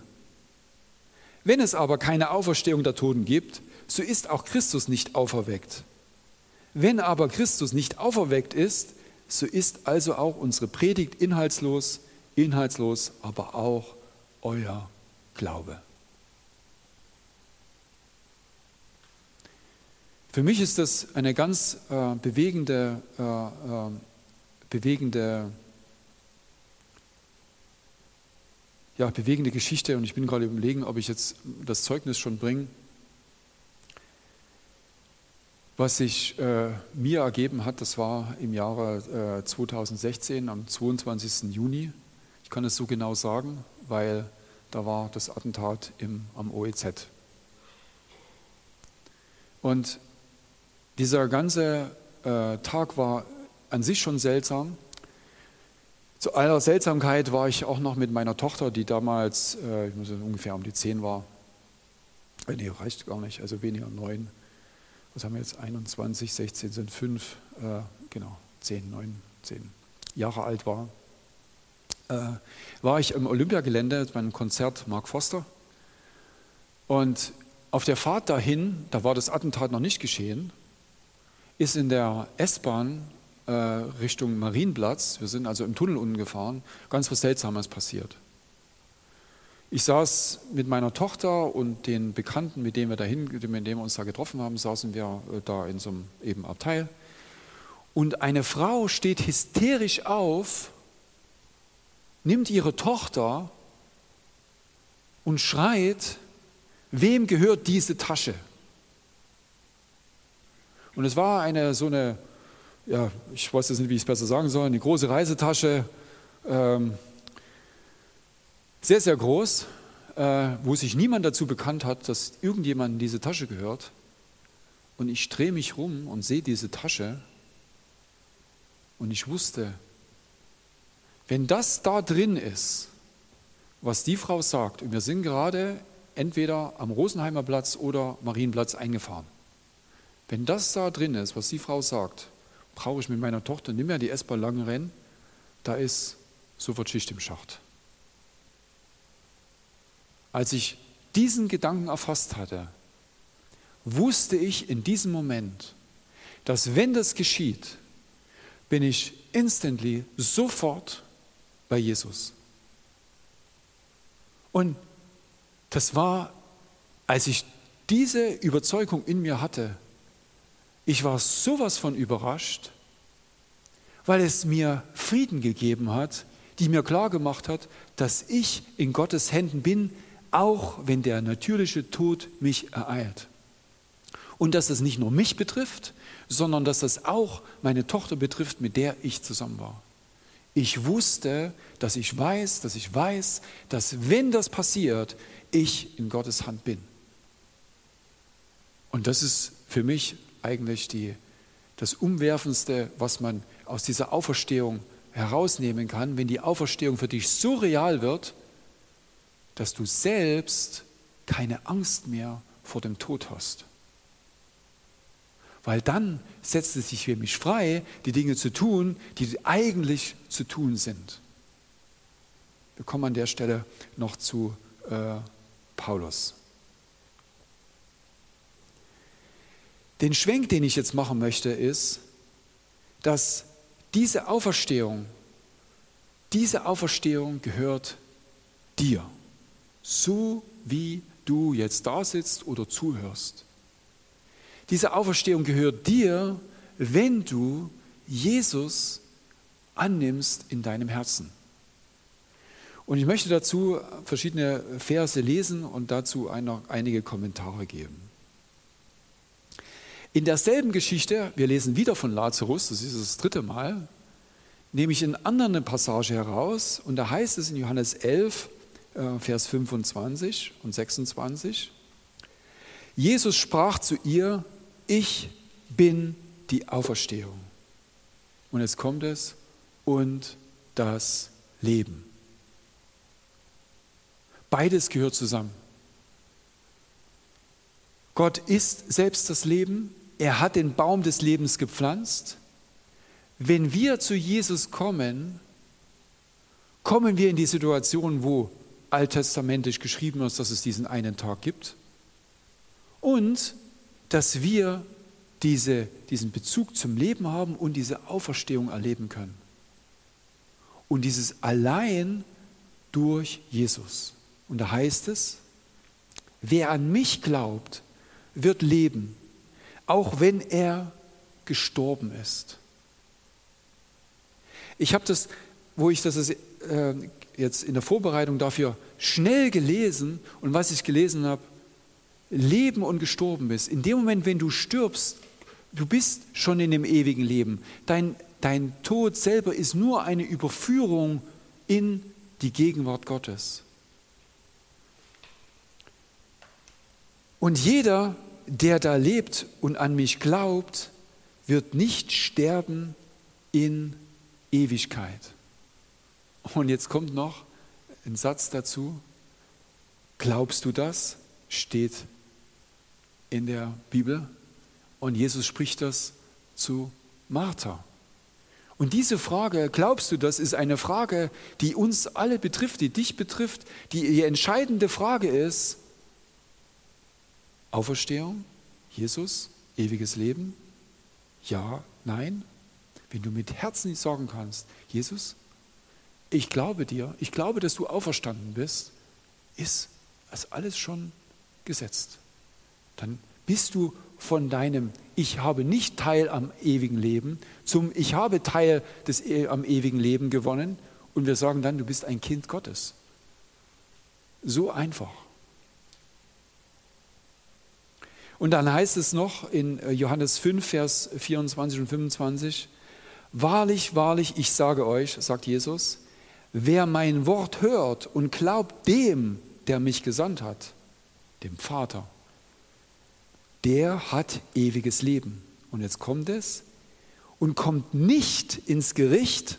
A: Wenn es aber keine Auferstehung der Toten gibt, so ist auch Christus nicht auferweckt. Wenn aber Christus nicht auferweckt ist, so ist also auch unsere Predigt inhaltslos, inhaltslos, aber auch euer Glaube. Für mich ist das eine ganz äh, bewegende, äh, äh, bewegende, ja, bewegende Geschichte und ich bin gerade überlegen, ob ich jetzt das Zeugnis schon bringe was sich äh, mir ergeben hat, das war im Jahre äh, 2016, am 22. Juni. Ich kann es so genau sagen, weil da war das Attentat im, am OEZ. Und dieser ganze äh, Tag war an sich schon seltsam. Zu aller Seltsamkeit war ich auch noch mit meiner Tochter, die damals, äh, ich muss sagen, ungefähr um die zehn war. Äh, nee, reicht gar nicht, also weniger neun was haben wir jetzt, 21, 16 sind fünf, äh, genau, 10, 9, 10 Jahre alt war, äh, war ich im Olympiagelände bei einem Konzert Mark Foster. Und auf der Fahrt dahin, da war das Attentat noch nicht geschehen, ist in der S-Bahn äh, Richtung Marienplatz, wir sind also im Tunnel unten gefahren, ganz was Seltsames passiert. Ich saß mit meiner Tochter und den Bekannten, mit denen wir, dahin, mit denen wir uns da getroffen haben, saßen wir äh, da in so einem eben Abteil. Und eine Frau steht hysterisch auf, nimmt ihre Tochter und schreit, wem gehört diese Tasche? Und es war eine so eine, ja, ich weiß jetzt nicht, wie ich es besser sagen soll, eine große Reisetasche. Ähm, sehr, sehr groß, äh, wo sich niemand dazu bekannt hat, dass irgendjemand diese Tasche gehört. Und ich drehe mich rum und sehe diese Tasche und ich wusste, wenn das da drin ist, was die Frau sagt, und wir sind gerade entweder am Rosenheimer Platz oder Marienplatz eingefahren, wenn das da drin ist, was die Frau sagt, brauche ich mit meiner Tochter nicht mehr die S-Bahn lang rennen, da ist sofort Schicht im Schacht. Als ich diesen Gedanken erfasst hatte, wusste ich in diesem Moment, dass wenn das geschieht, bin ich instantly sofort bei Jesus. Und das war, als ich diese Überzeugung in mir hatte, ich war sowas von überrascht, weil es mir Frieden gegeben hat, die mir klar gemacht hat, dass ich in Gottes Händen bin, auch wenn der natürliche Tod mich ereilt. Und dass es nicht nur mich betrifft, sondern dass es auch meine Tochter betrifft, mit der ich zusammen war. Ich wusste, dass ich weiß, dass ich weiß, dass wenn das passiert, ich in Gottes Hand bin. Und das ist für mich eigentlich die, das Umwerfendste, was man aus dieser Auferstehung herausnehmen kann, wenn die Auferstehung für dich so real wird, dass du selbst keine Angst mehr vor dem Tod hast. Weil dann setzt es sich für mich frei, die Dinge zu tun, die eigentlich zu tun sind. Wir kommen an der Stelle noch zu äh, Paulus. Den Schwenk, den ich jetzt machen möchte, ist, dass diese Auferstehung, diese Auferstehung gehört dir, so wie du jetzt da sitzt oder zuhörst. Diese Auferstehung gehört dir, wenn du Jesus annimmst in deinem Herzen. Und ich möchte dazu verschiedene Verse lesen und dazu einige Kommentare geben. In derselben Geschichte, wir lesen wieder von Lazarus, das ist das dritte Mal, nehme ich in anderen eine Passage heraus und da heißt es in Johannes 11, äh, Vers 25 und 26, Jesus sprach zu ihr, ich bin die Auferstehung. Und jetzt kommt es, und das Leben. Beides gehört zusammen. Gott ist selbst das Leben, er hat den Baum des Lebens gepflanzt. Wenn wir zu Jesus kommen, kommen wir in die Situation, wo alttestamentisch geschrieben ist, dass es diesen einen Tag gibt und dass wir diese, diesen Bezug zum Leben haben und diese Auferstehung erleben können. Und dieses allein durch Jesus. Und da heißt es, wer an mich glaubt, wird leben, auch wenn er gestorben ist. Ich habe das, wo ich das äh, jetzt in der Vorbereitung dafür schnell gelesen und was ich gelesen habe, leben und gestorben bist. In dem Moment, wenn du stirbst, du bist schon in dem ewigen Leben. Dein, dein Tod selber ist nur eine Überführung in die Gegenwart Gottes. Und jeder, der da lebt und an mich glaubt, wird nicht sterben in Ewigkeit. Und jetzt kommt noch ein Satz dazu. Glaubst du das? Steht in der Bibel. Und Jesus spricht das zu Martha. Und diese Frage, glaubst du das, ist eine Frage, die uns alle betrifft, die dich betrifft, die, die entscheidende Frage ist, Auferstehung, Jesus, ewiges Leben? Ja, nein? Wenn du mit Herzen nicht sagen kannst, Jesus, ich glaube dir, ich glaube, dass du auferstanden bist, ist das alles schon gesetzt. Dann bist du von deinem Ich habe nicht Teil am ewigen Leben zum Ich habe Teil des, e, am ewigen Leben gewonnen und wir sagen dann, du bist ein Kind Gottes. So einfach. Und dann heißt es noch in äh, Johannes 5, Vers 24 und 25, Wahrlich, wahrlich, ich sage euch, sagt Jesus, wer mein Wort hört und glaubt dem, der mich gesandt hat, dem Vater, der hat ewiges Leben. Und jetzt kommt es und kommt nicht ins Gericht,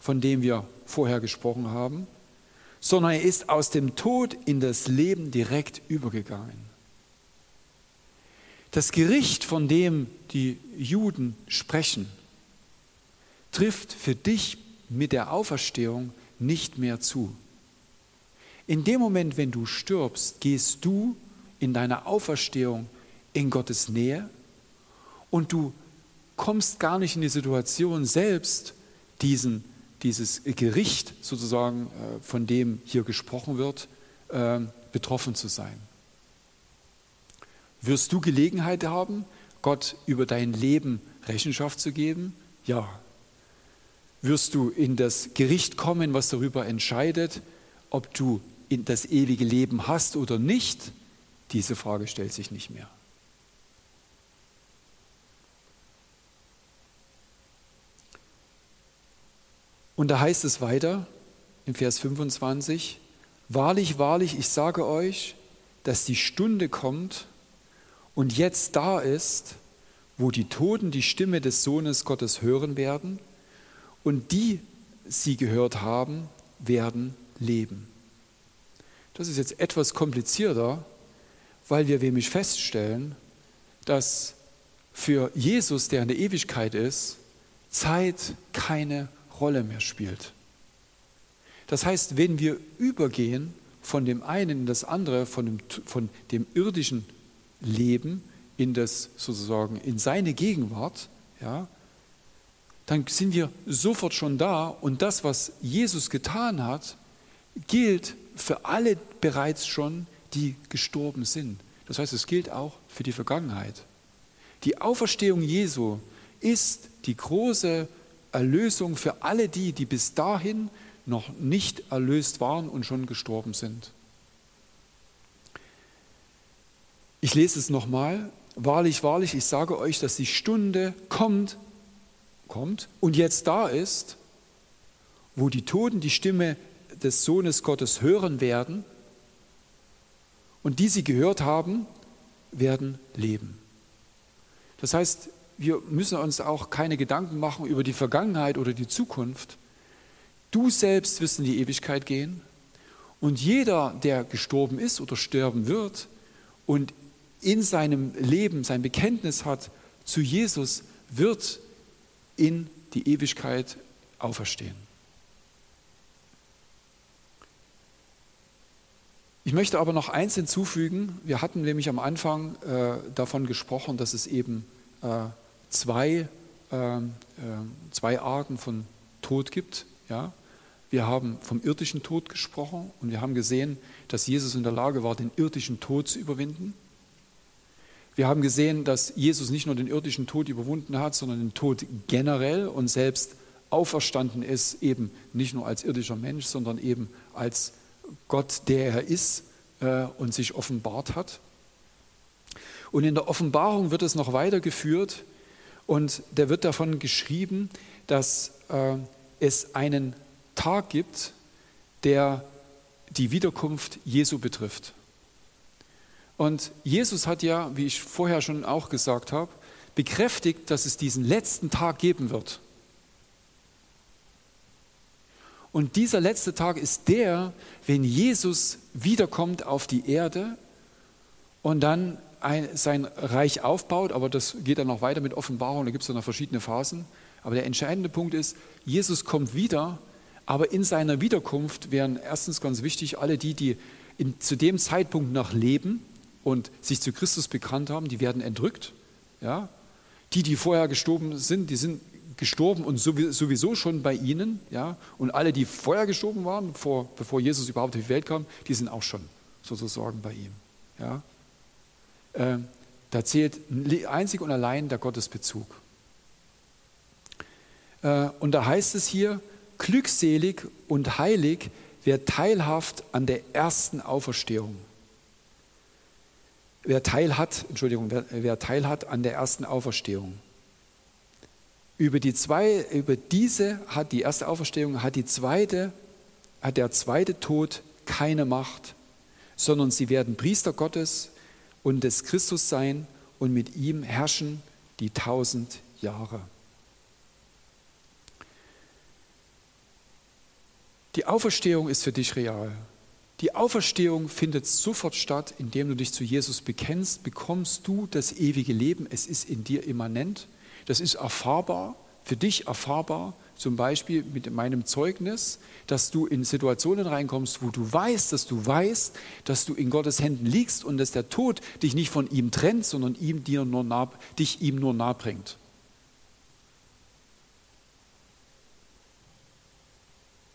A: von dem wir vorher gesprochen haben, sondern er ist aus dem Tod in das Leben direkt übergegangen. Das Gericht, von dem die Juden sprechen, trifft für dich mit der Auferstehung nicht mehr zu. In dem Moment, wenn du stirbst, gehst du in deiner Auferstehung in Gottes Nähe und du kommst gar nicht in die Situation selbst, diesen, dieses Gericht sozusagen, äh, von dem hier gesprochen wird, äh, betroffen zu sein. Wirst du Gelegenheit haben, Gott über dein Leben Rechenschaft zu geben? Ja. Wirst du in das Gericht kommen, was darüber entscheidet, ob du in das ewige Leben hast oder nicht? Diese Frage stellt sich nicht mehr. Und da heißt es weiter im Vers 25, Wahrlich, wahrlich, ich sage euch, dass die Stunde kommt, und jetzt da ist, wo die Toten die Stimme des Sohnes Gottes hören werden und die sie gehört haben, werden leben. Das ist jetzt etwas komplizierter, weil wir nämlich feststellen, dass für Jesus, der in der Ewigkeit ist, Zeit keine Rolle mehr spielt. Das heißt, wenn wir übergehen von dem einen in das andere, von dem, von dem irdischen Leben in das sozusagen in seine Gegenwart, ja, dann sind wir sofort schon da und das, was Jesus getan hat, gilt für alle bereits schon, die gestorben sind. Das heißt, es gilt auch für die Vergangenheit. Die Auferstehung Jesu ist die große Erlösung für alle die, die bis dahin noch nicht erlöst waren und schon gestorben sind. Ich lese es nochmal. Wahrlich, wahrlich, ich sage euch, dass die Stunde kommt, kommt und jetzt da ist, wo die Toten die Stimme des Sohnes Gottes hören werden und die sie gehört haben, werden leben. Das heißt, wir müssen uns auch keine Gedanken machen über die Vergangenheit oder die Zukunft. Du selbst wirst in die Ewigkeit gehen und jeder, der gestorben ist oder sterben wird und in seinem Leben sein Bekenntnis hat zu Jesus, wird in die Ewigkeit auferstehen. Ich möchte aber noch eins hinzufügen. Wir hatten nämlich am Anfang äh, davon gesprochen, dass es eben äh, zwei, äh, äh zwei Arten von Tod gibt. Ja? Wir haben vom irdischen Tod gesprochen und wir haben gesehen, dass Jesus in der Lage war, den irdischen Tod zu überwinden. Wir haben gesehen, dass Jesus nicht nur den irdischen Tod überwunden hat, sondern den Tod generell und selbst auferstanden ist, eben nicht nur als irdischer Mensch, sondern eben als Gott, der er ist äh, und sich offenbart hat. Und in der Offenbarung wird es noch weitergeführt und der wird davon geschrieben, dass äh, es einen Tag gibt, der die Wiederkunft Jesu betrifft. Und Jesus hat ja, wie ich vorher schon auch gesagt habe, bekräftigt, dass es diesen letzten Tag geben wird. Und dieser letzte Tag ist der, wenn Jesus wiederkommt auf die Erde und dann ein, sein Reich aufbaut, aber das geht dann noch weiter mit Offenbarung, da gibt es dann noch verschiedene Phasen. Aber der entscheidende Punkt ist, Jesus kommt wieder, aber in seiner Wiederkunft wären erstens ganz wichtig, alle die, die in, zu dem Zeitpunkt noch leben, und sich zu Christus bekannt haben, die werden entrückt. Ja? Die, die vorher gestorben sind, die sind gestorben und sowieso schon bei ihnen. Ja? Und alle, die vorher gestorben waren, bevor, bevor Jesus überhaupt auf die Welt kam, die sind auch schon sozusagen bei ihm. Ja? Äh, da zählt einzig und allein der Gottesbezug. Äh, und da heißt es hier, glückselig und heilig, wer teilhaft an der ersten Auferstehung wer teil hat, Entschuldigung, wer, wer teil hat an der ersten Auferstehung. Über, die zwei, über diese hat die erste Auferstehung, hat, die zweite, hat der zweite Tod keine Macht, sondern sie werden Priester Gottes und des Christus sein und mit ihm herrschen die tausend Jahre. Die Auferstehung ist für dich real. Die Auferstehung findet sofort statt, indem du dich zu Jesus bekennst, bekommst du das ewige Leben. Es ist in dir immanent. Das ist erfahrbar, für dich erfahrbar, zum Beispiel mit meinem Zeugnis, dass du in Situationen reinkommst, wo du weißt, dass du weißt, dass du in Gottes Händen liegst und dass der Tod dich nicht von ihm trennt, sondern ihm dir nur nah, dich ihm nur nahe bringt.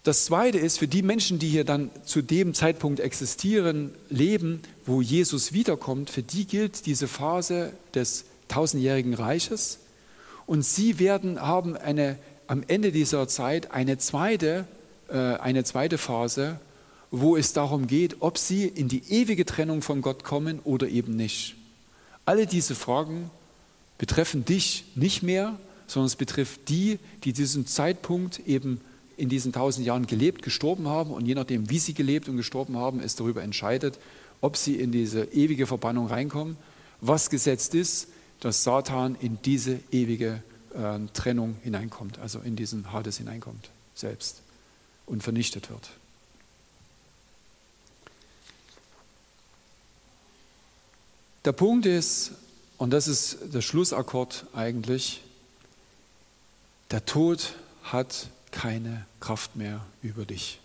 A: Das Zweite ist, für die Menschen, die hier dann zu dem Zeitpunkt existieren, leben, wo Jesus wiederkommt, für die gilt diese Phase des tausendjährigen Reiches. Und sie werden haben eine, am Ende dieser Zeit eine zweite, äh, eine zweite Phase, wo es darum geht, ob sie in die ewige Trennung von Gott kommen oder eben nicht. Alle diese Fragen betreffen dich nicht mehr, sondern es betrifft die, die diesen Zeitpunkt eben in diesen tausend Jahren gelebt, gestorben haben und je nachdem, wie sie gelebt und gestorben haben, ist darüber entscheidet, ob sie in diese ewige Verbannung reinkommen. Was gesetzt ist, dass Satan in diese ewige äh, Trennung hineinkommt, also in diesen Hades hineinkommt selbst und vernichtet wird. Der Punkt ist, und das ist der Schlussakkord eigentlich, der Tod hat keine Kraft mehr über dich.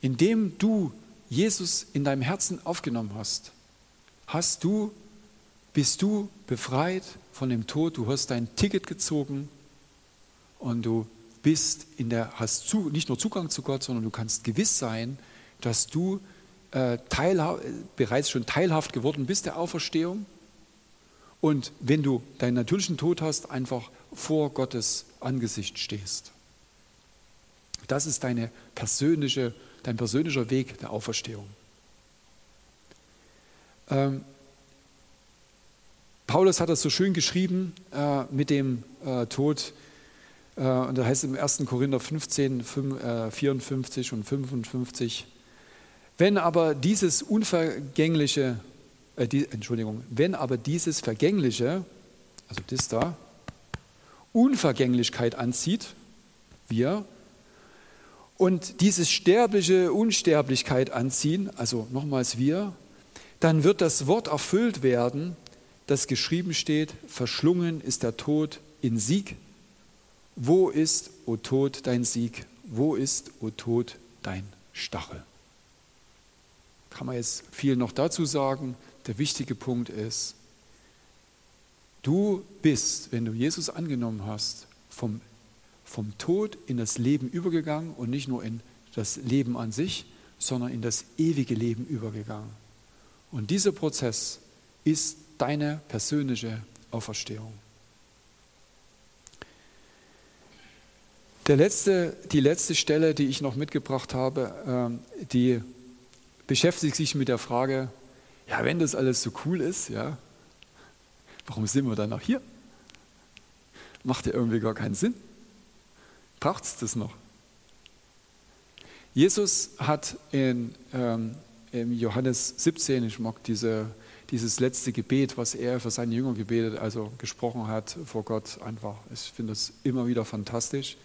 A: Indem du Jesus in deinem Herzen aufgenommen hast, hast du, bist du befreit von dem Tod, du hast dein Ticket gezogen und du bist in der, hast zu, nicht nur Zugang zu Gott, sondern du kannst gewiss sein, dass du äh, bereits schon teilhaft geworden bist der Auferstehung. Und wenn du deinen natürlichen Tod hast, einfach vor Gottes Angesicht stehst. Das ist deine persönliche, dein persönlicher Weg der Auferstehung. Ähm, Paulus hat das so schön geschrieben äh, mit dem äh, Tod. Äh, und da heißt es im 1. Korinther 15, 5, 54 und 55. Wenn aber dieses unvergängliche, äh, die, Entschuldigung, wenn aber dieses Vergängliche, also das da, Unvergänglichkeit anzieht, wir, und dieses sterbliche Unsterblichkeit anziehen, also nochmals wir, dann wird das Wort erfüllt werden, das geschrieben steht, verschlungen ist der Tod in Sieg. Wo ist, o Tod, dein Sieg? Wo ist, o Tod, dein Stachel? Kann man jetzt viel noch dazu sagen. Der wichtige Punkt ist, du bist, wenn du Jesus angenommen hast, vom, vom Tod in das Leben übergegangen und nicht nur in das Leben an sich, sondern in das ewige Leben übergegangen. Und dieser Prozess ist deine persönliche Auferstehung. Der letzte, die letzte Stelle, die ich noch mitgebracht habe, ähm, die beschäftigt sich mit der Frage, ja, wenn das alles so cool ist, ja, warum sind wir dann noch hier? Macht ja irgendwie gar keinen Sinn. Braucht es das noch? Jesus hat in ähm, Johannes 17, ich mag diese dieses letzte Gebet, was er für seine Jünger gebetet, also gesprochen hat vor Gott, einfach, ich finde das immer wieder fantastisch.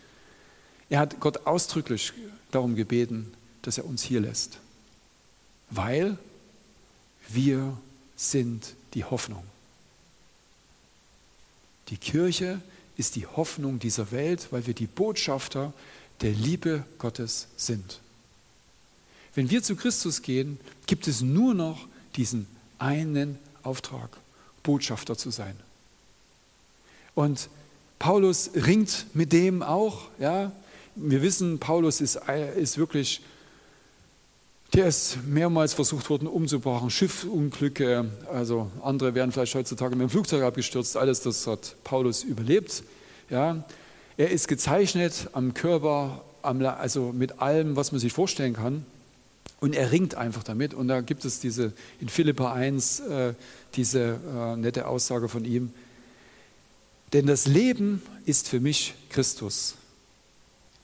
A: Er hat Gott ausdrücklich darum gebeten, dass er uns hier lässt, weil wir sind die Hoffnung. Die Kirche ist die Hoffnung dieser Welt, weil wir die Botschafter der Liebe Gottes sind. Wenn wir zu Christus gehen, gibt es nur noch diesen einen Auftrag, Botschafter zu sein. Und Paulus ringt mit dem auch. Ja? Wir wissen, Paulus ist, ist wirklich, der ist mehrmals versucht worden umzubrachen, Schiffunglücke, also andere wären vielleicht heutzutage mit dem Flugzeug abgestürzt, alles das hat Paulus überlebt. Ja? Er ist gezeichnet am Körper, also mit allem, was man sich vorstellen kann. Und er ringt einfach damit. Und da gibt es diese, in Philippa 1 äh, diese äh, nette Aussage von ihm. Denn das Leben ist für mich Christus.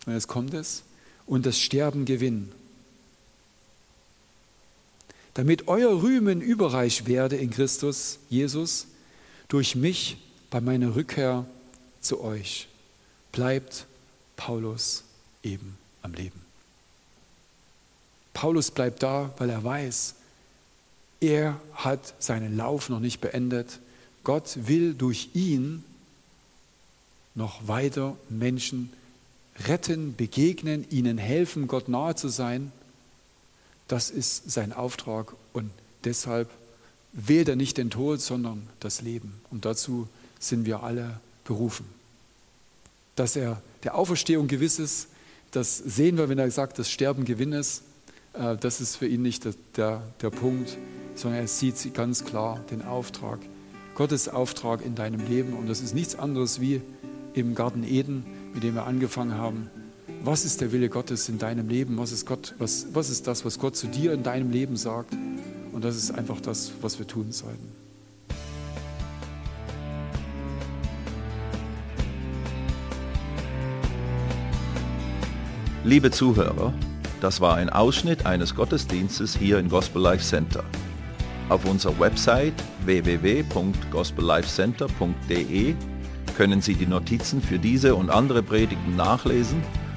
A: Und jetzt kommt es. Und das Sterben Gewinn. Damit euer Rühmen überreich werde in Christus, Jesus, durch mich bei meiner Rückkehr zu euch, bleibt Paulus eben am Leben. Paulus bleibt da, weil er weiß, er hat seinen Lauf noch nicht beendet. Gott will durch ihn noch weiter Menschen retten, begegnen, ihnen helfen, Gott nahe zu sein. Das ist sein Auftrag und deshalb wählt er nicht den Tod, sondern das Leben. Und dazu sind wir alle berufen. Dass er der Auferstehung gewiss ist, das sehen wir, wenn er sagt, dass Sterben Gewinn ist. Äh, das ist für ihn nicht der, der Punkt, sondern er sieht ganz klar den Auftrag, Gottes Auftrag in deinem Leben. Und das ist nichts anderes wie im Garten Eden, mit dem wir angefangen haben. Was ist der Wille Gottes in deinem Leben? Was ist, Gott, was, was ist das, was Gott zu dir in deinem Leben sagt? Und das ist einfach das, was wir tun sollten.
B: Liebe Zuhörer, das war ein Ausschnitt eines Gottesdienstes hier im Gospel Life Center. Auf unserer Website www.gospellifecenter.de können Sie die Notizen für diese und andere Predigten nachlesen